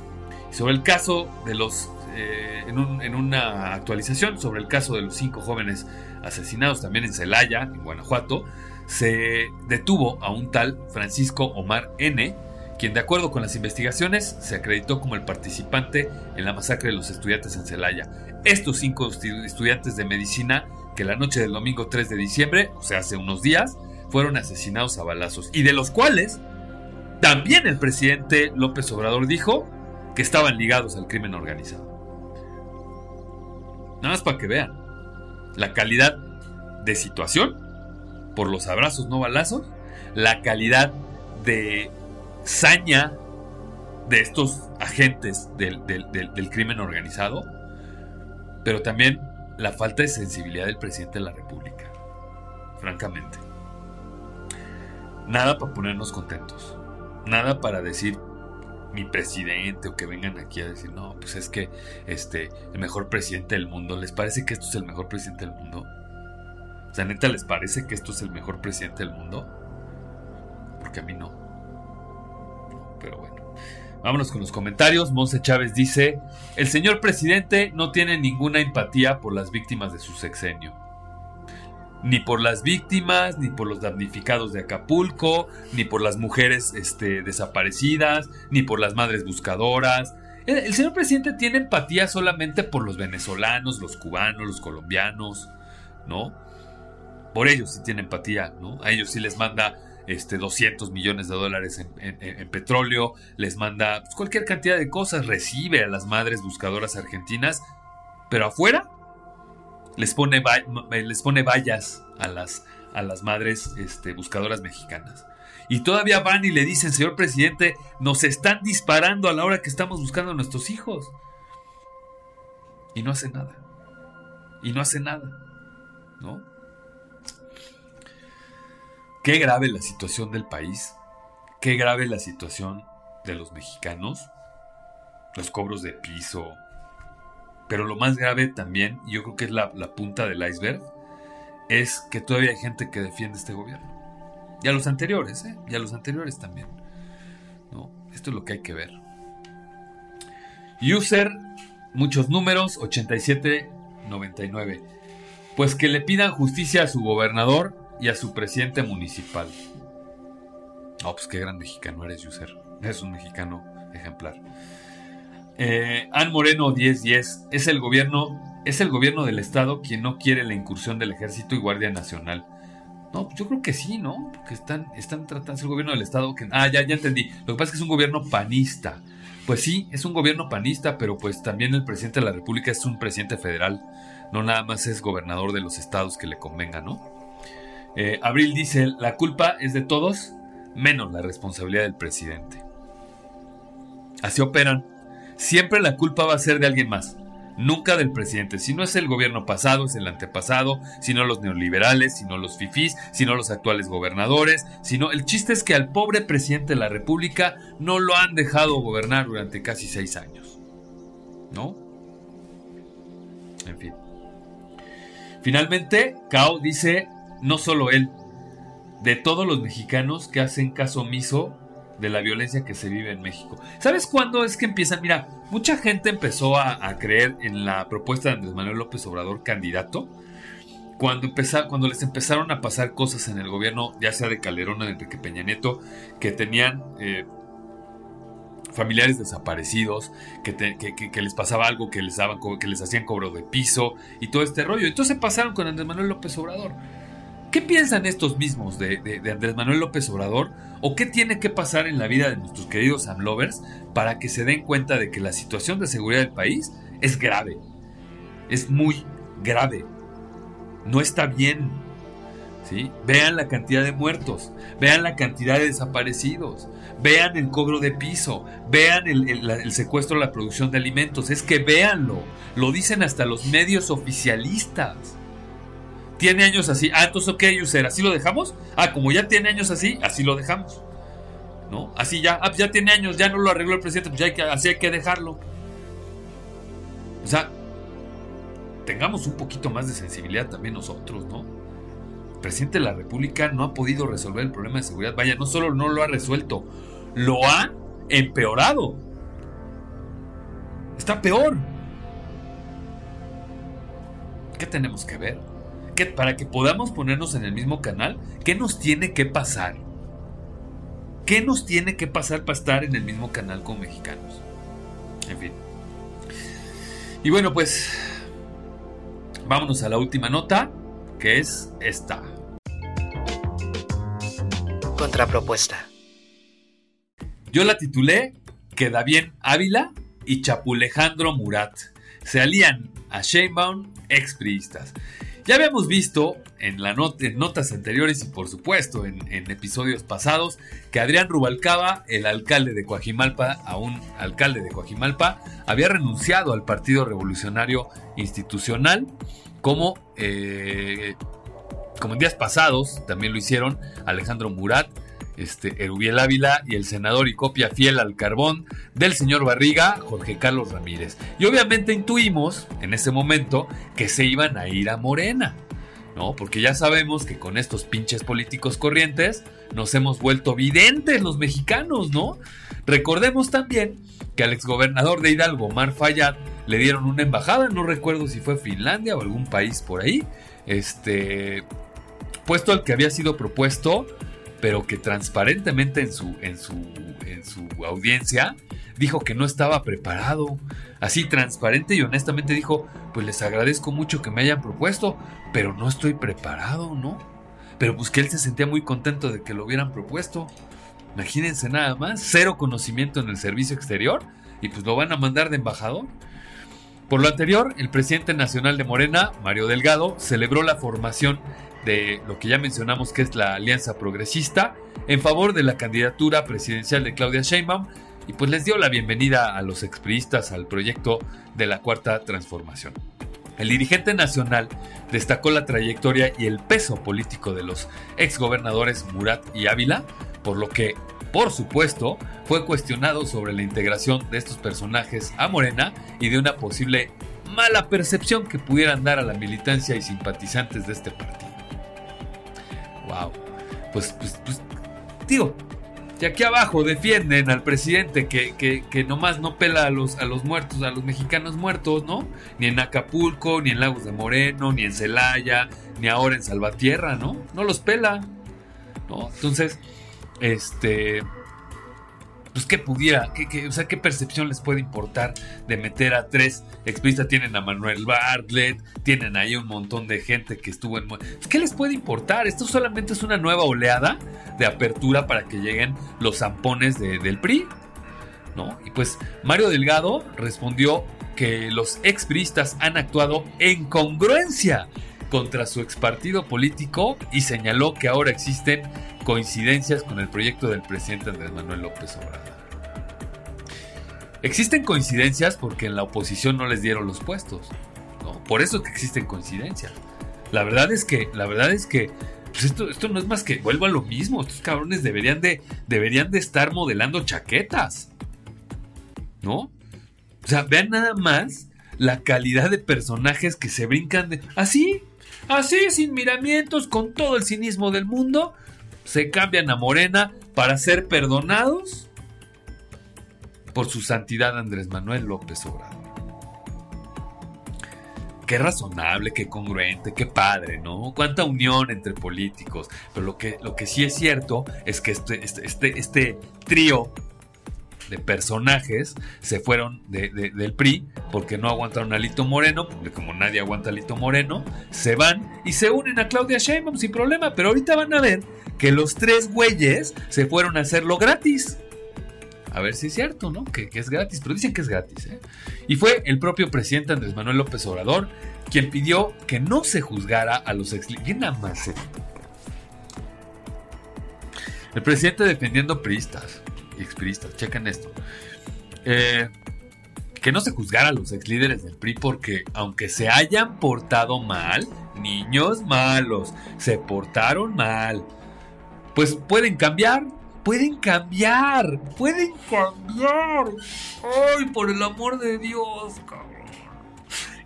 sobre el caso de los eh, en, una actualización sobre el caso de los cinco jóvenes asesinados también en Celaya, en Guanajuato, se detuvo a un tal Francisco Omar N., quien de acuerdo con las investigaciones se acreditó como el participante en la masacre de los estudiantes en Celaya. Estos cinco estudiantes de medicina que la noche del domingo 3 de diciembre, o sea, hace unos días, fueron asesinados a balazos y de los cuales también el presidente López Obrador dijo que estaban ligados al crimen organizado. Nada más para que vean la calidad de situación por los abrazos no balazos, la calidad de saña de estos agentes del, del, crimen organizado, pero también la falta de sensibilidad del presidente de la República, francamente. Nada para ponernos contentos, nada para decir mi presidente o que vengan aquí a decir, no, pues es que este, el mejor presidente del mundo, ¿les parece que esto es el mejor presidente del mundo? O sea, neta, ¿les parece que esto es el mejor presidente del mundo? Porque a mí no. Pero bueno. Vámonos con los comentarios. Monse Chávez dice, el señor presidente no tiene ninguna empatía por las víctimas de su sexenio ni por las víctimas, ni por los damnificados de Acapulco, ni por las mujeres este, desaparecidas, ni por las madres buscadoras. El, señor presidente tiene empatía solamente por los venezolanos, los cubanos, los colombianos, ¿no? Por ellos sí tiene empatía, ¿no? A ellos sí les manda este, 200 millones de dólares en, petróleo, les manda pues, cualquier cantidad de cosas, recibe a las madres buscadoras argentinas, pero afuera les pone, eh, les pone vallas a las, a las madres este, buscadoras mexicanas. Y todavía van y le dicen, señor presidente, nos están disparando a la hora que estamos buscando a nuestros hijos. Y no hace nada. Y no hace nada. ¿No? Qué grave la situación del país. Qué grave la situación de los mexicanos. Los cobros de piso, pero lo más grave también, yo creo que es la, punta del iceberg, es que todavía hay gente que defiende este gobierno. Y a los anteriores, ¿eh? Y a los anteriores también. ¿no? Esto es lo que hay que ver. User, muchos números, 8799. Pues que le pidan justicia a su gobernador y a su presidente municipal. Oh, pues qué gran mexicano eres, User. Es un mexicano ejemplar. Eh, Ann Moreno 1010 es el gobierno es el gobierno del estado quien no quiere la incursión del ejército y guardia nacional. No, yo creo que sí, ¿no? Porque están, están tratando el gobierno del estado que ah ya ya entendí. Lo que pasa es que es un gobierno panista. Pues sí, es un gobierno panista, pero pues también el presidente de la República es un presidente federal. No nada más es gobernador de los estados que le convenga, ¿no? Eh, Abril dice, la culpa es de todos, menos la responsabilidad del presidente. Así operan siempre la culpa va a ser de alguien más. Nunca del presidente. Si no es el gobierno pasado, es el antepasado. Si no los neoliberales, si no los fifís, si no los actuales gobernadores. Sino el chiste es que al pobre presidente de la República no lo han dejado gobernar durante casi seis años. ¿No? En fin. Finalmente, Cao dice, no solo él, de todos los mexicanos que hacen caso omiso de la violencia que se vive en México. ¿Sabes cuándo es que empiezan? Mira, mucha gente empezó a, creer en la propuesta de Andrés Manuel López Obrador candidato cuando, cuando les empezaron a pasar cosas en el gobierno, ya sea de Calderón o de Enrique Peña Nieto, que tenían eh, familiares desaparecidos, que, que, les pasaba algo, que les, daban, que les hacían cobro de piso y todo este rollo. Entonces pasaron con Andrés Manuel López Obrador. ¿Qué piensan estos mismos de, Andrés Manuel López Obrador? ¿O qué tiene que pasar en la vida de nuestros queridos Amlovers para que se den cuenta de que la situación de seguridad del país es grave? Es muy grave. No está bien. ¿sí? Vean la cantidad de muertos, vean la cantidad de desaparecidos, vean el cobro de piso, vean el, secuestro de la producción de alimentos. Es que véanlo. Lo dicen hasta los medios oficialistas tiene años así. Ah, entonces, ok, user, ¿así lo dejamos? Ah, como ya tiene años así, así lo dejamos. ¿No? Así ya, ah, ya tiene años, ya no lo arregló el presidente, pues ya hay que, así hay que dejarlo. O sea, tengamos un poquito más de sensibilidad también nosotros, ¿no? El presidente de la República no ha podido resolver el problema de seguridad. Vaya, no solo no lo ha resuelto, lo ha empeorado. Está peor. ¿Qué tenemos que ver? Para que podamos ponernos en el mismo canal, ¿qué nos tiene que pasar? ¿Qué nos tiene que pasar para estar en el mismo canal con mexicanos? En fin. Y bueno, pues vámonos a la última nota, que es esta. Contrapropuesta. Yo la titulé Queda bien Ávila y Chapulejandro Murat. Se alían a Sheinbaum expriistas. Ya habíamos visto en, la notas anteriores y por supuesto en, episodios pasados que Adrián Rubalcaba, el alcalde de Coajimalpa, a un alcalde de Coajimalpa, había renunciado al Partido Revolucionario Institucional como, eh, como en días pasados también lo hicieron Alejandro Murat, este, Erubiel Ávila y el senador y copia fiel al carbón del señor Barriga, Jorge Carlos Ramírez. Y obviamente intuimos en ese momento que se iban a ir a Morena. ¿no? Porque ya sabemos que con estos pinches políticos corrientes nos hemos vuelto videntes los mexicanos, ¿no? Recordemos también que al exgobernador de Hidalgo, Mar Fayad, le dieron una embajada, no recuerdo si fue Finlandia o algún país por ahí, este, puesto al que había sido propuesto pero que transparentemente en su, en su, en su audiencia dijo que no estaba preparado. Así transparente y honestamente dijo, pues les agradezco mucho que me hayan propuesto, pero no estoy preparado, ¿no? Pero pues que él se sentía muy contento de que lo hubieran propuesto. Imagínense nada más, cero conocimiento en el servicio exterior y pues lo van a mandar de embajador. Por lo anterior, el presidente nacional de Morena, Mario Delgado, celebró la formación de lo que ya mencionamos que es la Alianza Progresista en favor de la candidatura presidencial de Claudia Sheinbaum y pues les dio la bienvenida a los expriistas al proyecto de la Cuarta Transformación. El dirigente nacional destacó la trayectoria y el peso político de los exgobernadores Murat y Ávila, por lo que, por supuesto, fue cuestionado sobre la integración de estos personajes a Morena y de una posible mala percepción que pudieran dar a la militancia y simpatizantes de este partido. Wow. Pues, pues, pues, digo, y aquí abajo defienden al presidente que, que, nomás no pela a los, a los muertos, a los mexicanos muertos, ¿no? Ni en Acapulco, ni en Lagos de Moreno, ni en Celaya, ni ahora en Salvatierra, ¿no? No los pela, ¿no? Entonces, este pues qué pudiera, qué, o sea, qué percepción les puede importar de meter a tres expistas. Tienen a Manuel Bartlett, tienen ahí un montón de gente que estuvo en... Pues, ¿Qué les puede importar? Esto solamente es una nueva oleada de apertura para que lleguen los zampones del PRI. ¿No? Y pues Mario Delgado respondió que los expristas han actuado en congruencia contra su expartido político y señaló que ahora existen coincidencias con el proyecto del presidente Andrés Manuel López Obrador. Existen coincidencias porque en la oposición no les dieron los puestos. Por eso que existen coincidencias. La verdad es que, la verdad es que pues esto, esto no es más que vuelvo a lo mismo. Estos cabrones deberían de, deberían de estar modelando chaquetas. ¿No? O sea, vean nada más la calidad de personajes que se brincan de. Así, así, sin miramientos, con todo el cinismo del mundo se cambian a Morena para ser perdonados por su santidad Andrés Manuel López Obrador. Qué razonable, qué congruente, qué padre, ¿no? Cuánta unión entre políticos. Pero lo que, lo que sí es cierto es que este, este, este, este trío de personajes se fueron del PRI porque no aguantaron a Lito Moreno, porque como nadie aguanta a Lito Moreno, se van y se unen a Claudia Sheinbaum sin problema, pero ahorita van a ver que los tres güeyes se fueron a hacerlo gratis. A ver si es cierto, ¿no? Que, es gratis, pero dicen que es gratis. ¿eh? Y fue el propio presidente Andrés Manuel López Obrador quien pidió que no se juzgara a los ex... nada más? El presidente defendiendo priistas y expriistas, chequen esto. Eh, que no se juzgara a los ex líderes del PRI porque aunque se hayan portado mal, niños malos, se portaron mal, pues pueden cambiar, Pueden cambiar, pueden cambiar. Ay, por el amor de Dios, cabrón.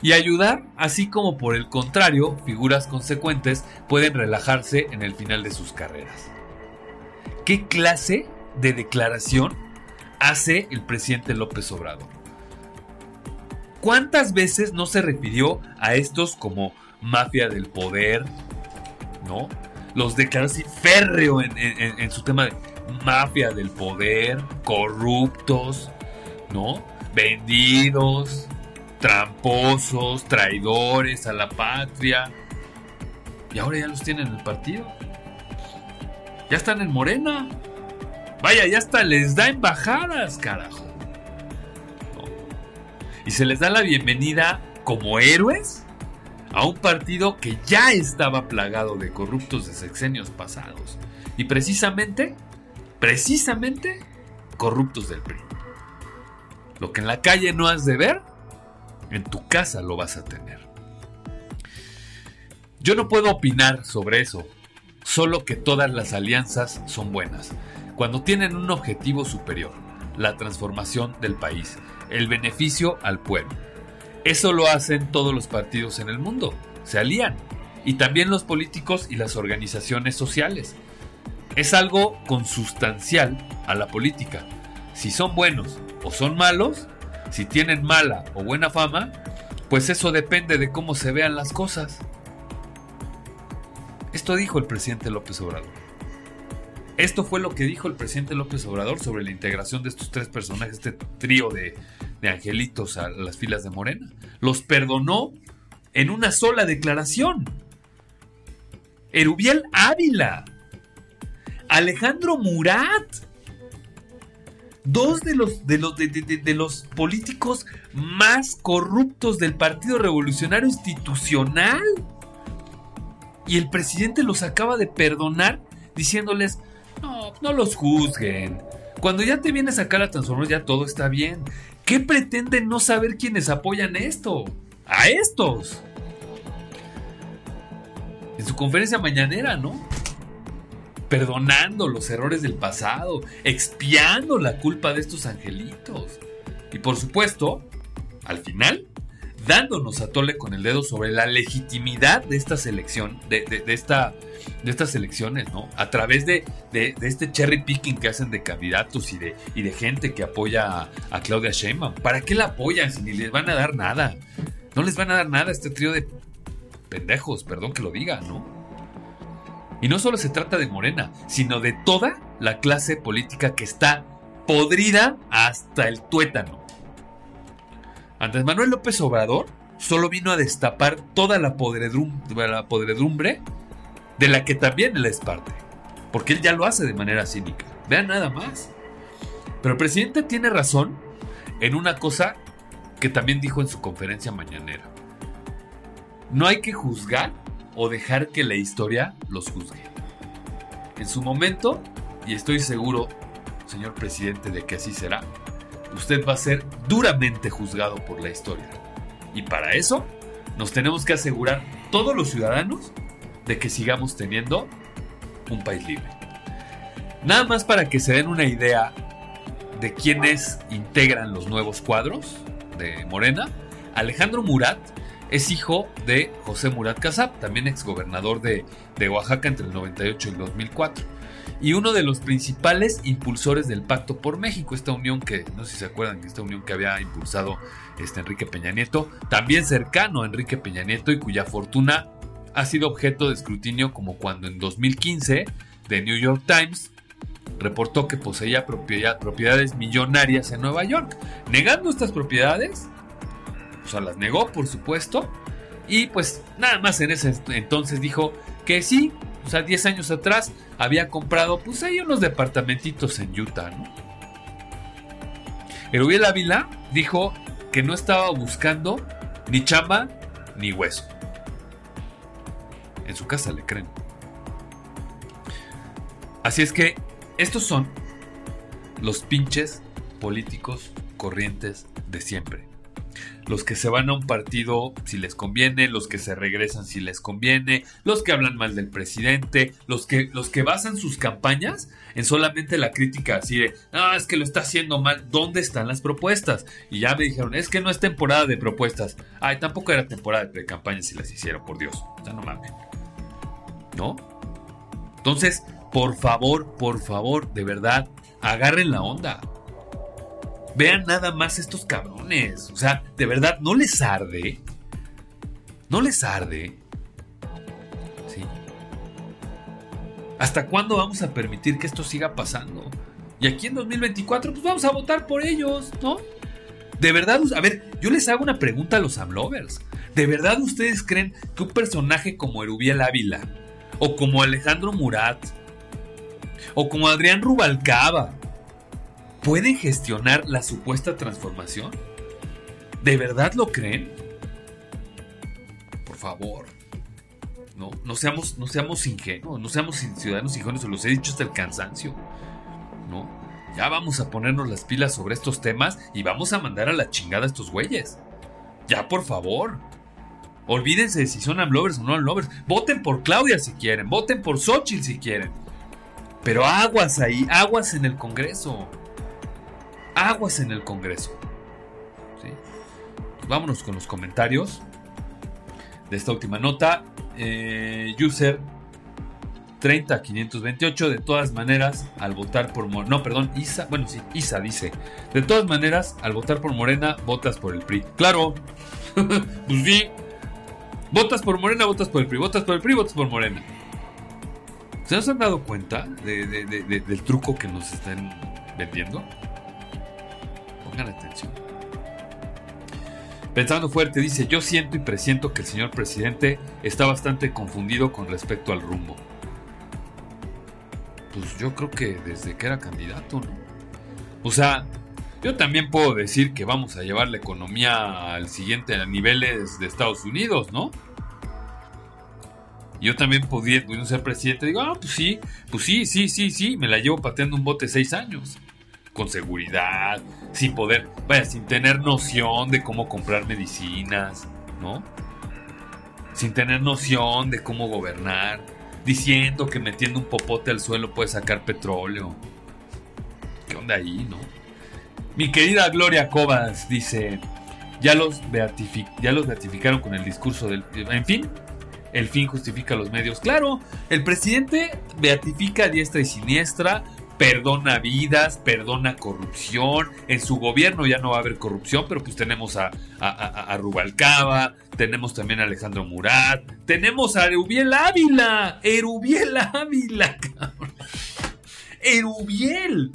Y ayudar, así como por el contrario, figuras consecuentes pueden relajarse en el final de sus carreras. ¿Qué clase de declaración hace el presidente López Obrador? ¿Cuántas veces no se refirió a estos como mafia del poder? ¿No? Los declaró así férreo en, en su tema de mafia del poder, corruptos, ¿no? Vendidos, tramposos, traidores a la patria. Y ahora ya los tienen en el partido. Ya están en Morena. Vaya, ya hasta les da embajadas, carajo. Y se les da la bienvenida como héroes a un partido que ya estaba plagado de corruptos de sexenios pasados. Y precisamente precisamente corruptos del PRI. Lo que en la calle no has de ver, en tu casa lo vas a tener. Yo no puedo opinar sobre eso, solo que todas las alianzas son buenas, cuando tienen un objetivo superior, la transformación del país, el beneficio al pueblo. Eso lo hacen todos los partidos en el mundo, se alían, y también los políticos y las organizaciones sociales es algo consustancial a la política. Si son buenos o son malos, si tienen mala o buena fama, pues eso depende de cómo se vean las cosas. Esto dijo el presidente López Obrador. Esto fue lo que dijo el presidente López Obrador sobre la integración de estos tres personajes, este trío de, de angelitos a las filas de Morena. Los perdonó en una sola declaración. Erubiel Ávila Alejandro Murat. Dos de los, de los, de, los políticos más corruptos del Partido Revolucionario Institucional. Y el presidente los acaba de perdonar diciéndoles, no, no los juzguen. Cuando ya te vienes a sacar a transformar ya todo está bien. ¿Qué pretenden no saber quiénes apoyan esto? A estos. En su conferencia mañanera, ¿no? perdonando los errores del pasado, expiando la culpa de estos angelitos. Y por supuesto, al final, dándonos a tole con el dedo sobre la legitimidad de esta selección, de, esta, de estas elecciones, ¿no? A través de, este cherry picking que hacen de candidatos y de, y de gente que apoya a, a, Claudia Sheinbaum. ¿Para qué la apoyan si ni les van a dar nada? No les van a dar nada a este trío de pendejos, perdón que lo diga, ¿no? Y no solo se trata de Morena, sino de toda la clase política que está podrida hasta el tuétano. Andrés Manuel López Obrador solo vino a destapar toda la podredumbre, de la que también él es parte. Porque él ya lo hace de manera cínica. Vean nada más. Pero el presidente tiene razón en una cosa que también dijo en su conferencia mañanera. No hay que juzgar o dejar que la historia los juzgue. En su momento, y estoy seguro, señor presidente, de que así será, usted va a ser duramente juzgado por la historia. Y para eso, nos tenemos que asegurar todos los ciudadanos de que sigamos teniendo un país libre. Nada más para que se den una idea de quiénes integran los nuevos cuadros de Morena, Alejandro Murat es hijo de José Murat Casab, también exgobernador de, de Oaxaca entre el 98 y el 2004. Y uno de los principales impulsores del Pacto por México, esta unión que, no sé si se acuerdan, esta unión que había impulsado este Enrique Peña Nieto, también cercano a Enrique Peña Nieto y cuya fortuna ha sido objeto de escrutinio como cuando en 2015 The New York Times reportó que poseía propiedades millonarias en Nueva York. Negando estas propiedades, o sea, las negó por supuesto, y pues nada más en ese entonces dijo que sí, o sea, 10 años atrás había comprado, pues ahí unos departamentitos en Utah, ¿no? Erubiel Ávila dijo que no estaba buscando ni chamba ni hueso. En su casa le creen. Así es que estos son los pinches políticos corrientes de siempre los que se van a un partido si les conviene, los que se regresan si les conviene, los que hablan mal del presidente, los que, los que basan sus campañas en solamente la crítica así de, no, es que lo está haciendo mal, ¿dónde están las propuestas? Y ya me dijeron, es que no es temporada de propuestas. Ay, tampoco era temporada de campañas si las hicieron, por Dios. Sea, no mames. ¿No? Entonces, por favor, por favor, de verdad, agarren la onda. Vean nada más estos cabrones. O sea, de verdad, ¿no les arde? ¿No les arde? Sí. ¿Hasta cuándo vamos a permitir que esto siga pasando? Y aquí en 2024, pues vamos a votar por ellos, ¿no? De verdad, a ver, yo les hago una pregunta a los Amlovers. ¿De verdad ustedes creen que un personaje como Erubiel Ávila, o como Alejandro Murat, o como Adrián Rubalcaba, pueden gestionar la supuesta transformación? ¿De verdad lo creen? Por favor. No, no seamos, no seamos ingenuos, no seamos ciudadanos ingenuos, se los he dicho hasta el cansancio. No, ya vamos a ponernos las pilas sobre estos temas y vamos a mandar a la chingada a estos güeyes. Ya, por favor. Olvídense de si son amlovers o no amlovers. Voten por Claudia si quieren, voten por Xochitl si quieren. Pero aguas ahí, aguas en el Congreso aguas en el Congreso. vámonos con los comentarios de esta última nota. Eh, user 30528, de todas maneras, al votar por Morena, no, perdón, Isa, bueno, sí, Isa dice, de todas maneras, al votar por Morena, votas por el PRI. Claro, <laughs> pues sí, votas por Morena, votas por el PRI, votas por el PRI, votas por Morena. ¿Se nos han dado cuenta del truco que nos están vendiendo? Atención. Pensando fuerte, dice, yo siento y presiento que el señor presidente está bastante confundido con respecto al rumbo. Pues yo creo que desde que era candidato, ¿no? O sea, yo también puedo decir que vamos a llevar la economía al siguiente a niveles de Estados Unidos, ¿no? Yo también podía, ser presidente, digo, ah, pues sí, pues sí, sí, sí, sí, me la llevo pateando un bote seis años con seguridad, sin poder, vaya, sin tener noción de cómo comprar medicinas, ¿no? Sin tener noción de cómo gobernar, diciendo que metiendo un popote al suelo puede sacar petróleo. ¿Qué onda ahí, no? Mi querida Gloria Cobas dice, ya los, ya los beatificaron con el discurso del... En fin, el fin justifica los medios. Claro, el presidente beatifica a diestra y siniestra perdona vidas, perdona corrupción. En su gobierno ya no va a haber corrupción, pero pues tenemos a, a, Rubalcaba, tenemos también a Alejandro Murat, tenemos a Erubiel Ávila, Erubiel Ávila, cabrón. Erubiel.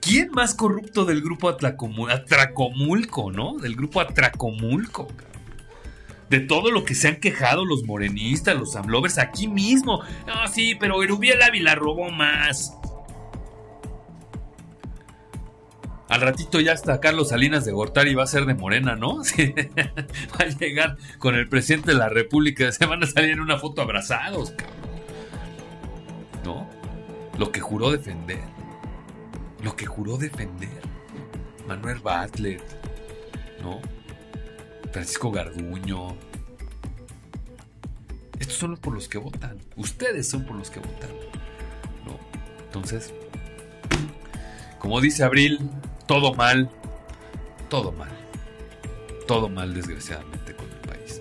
¿Quién más corrupto del grupo Atracomulco, no? Del grupo Atracomulco, cabrón de todo lo que se han quejado los morenistas, los amlovers, aquí mismo. Ah, sí, pero Erubiel Ávila robó más. Al ratito ya está Carlos Salinas de Gortari va a ser de Morena, ¿no? <laughs> va a llegar con el presidente de la República. Se van a salir en una foto abrazados, cabrón. ¿No? Lo que juró defender. Lo que juró defender. Manuel Bartlett. ¿No? Francisco Garduño. Estos son los por los que votan. Ustedes son por los que votan. ¿No? Entonces, como dice Abril, todo mal. Todo mal. Todo mal, desgraciadamente, con el país.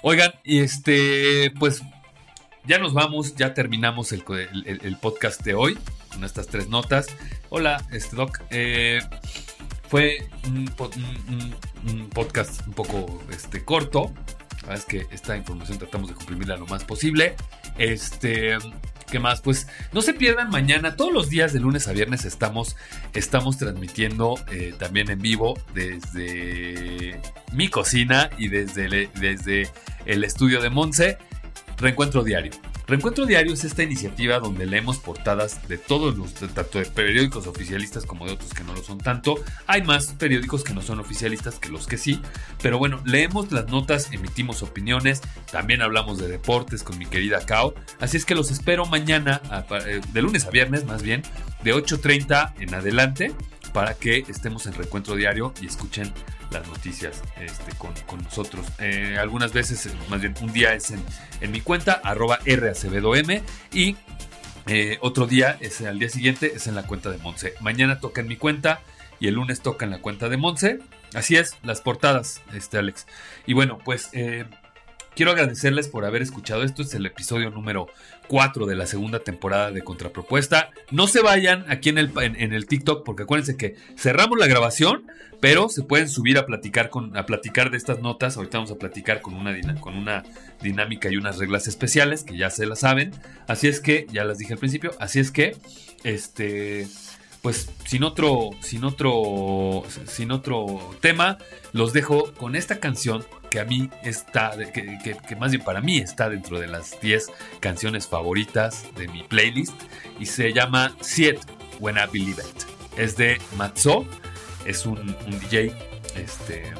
Oigan, y este, pues ya nos vamos, ya terminamos el, podcast de hoy con estas tres notas. Hola, este Doc. Eh, fue un, podcast un poco este, corto. Es que esta información tratamos de comprimirla lo más posible. Este, ¿qué más? Pues no se pierdan mañana. Todos los días de lunes a viernes estamos, estamos transmitiendo eh, también en vivo desde mi cocina y desde, desde el estudio de Monse. Reencuentro diario. Reencuentro Diario es esta iniciativa donde leemos portadas de todos los, tanto de periódicos oficialistas como de otros que no lo son tanto. Hay más periódicos que no son oficialistas que los que sí, pero bueno, leemos las notas, emitimos opiniones, también hablamos de deportes con mi querida Kao. Así es que los espero mañana, eh, de lunes a viernes más bien, de 8.30 en adelante para que estemos en reencuentro diario y escuchen las noticias este, con, nosotros. Eh, algunas veces, más bien un día es en, en mi cuenta, arroba racbdom y eh, otro día, es al día siguiente, es en la cuenta de Monse. Mañana toca en mi cuenta y el lunes toca en la cuenta de Monse. Así es, las portadas, este Alex. Y bueno, pues eh, quiero agradecerles por haber escuchado esto. Es el episodio número 4 de la segunda temporada de Contrapropuesta. No se vayan aquí en el, en, el TikTok porque acuérdense que cerramos la grabación, pero se pueden subir a platicar, con, a platicar de estas notas. Ahorita vamos a platicar con una, con una dinámica y unas reglas especiales que ya se las saben. Así es que, ya las dije al principio, así es que, este pues sin otro, sin otro, sin otro tema, los dejo con esta canción que a mí está, que, más bien para mí está dentro de las 10 canciones favoritas de mi playlist y se llama Siet When I Believe It. Es de Matzo, es un, DJ este,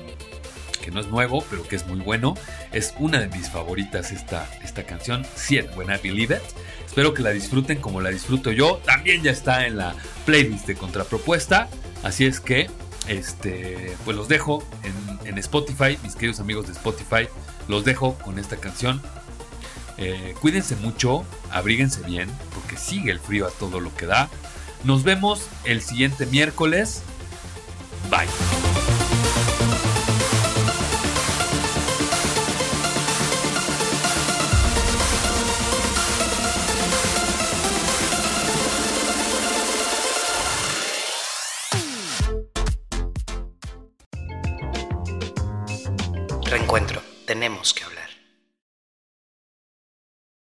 que no es nuevo, pero que es muy bueno. Es una de mis favoritas esta, esta canción, Siet When I Believe It. Espero que la disfruten como la disfruto yo. También ya está en la playlist de Contrapropuesta. Así es que, este, pues los dejo en, Spotify, mis queridos amigos de Spotify. Los dejo con esta canción. Eh, cuídense mucho, abríguense bien, porque sigue el frío a todo lo que da. Nos vemos el siguiente miércoles. Bye. Reencuentro. Tenemos que hablar.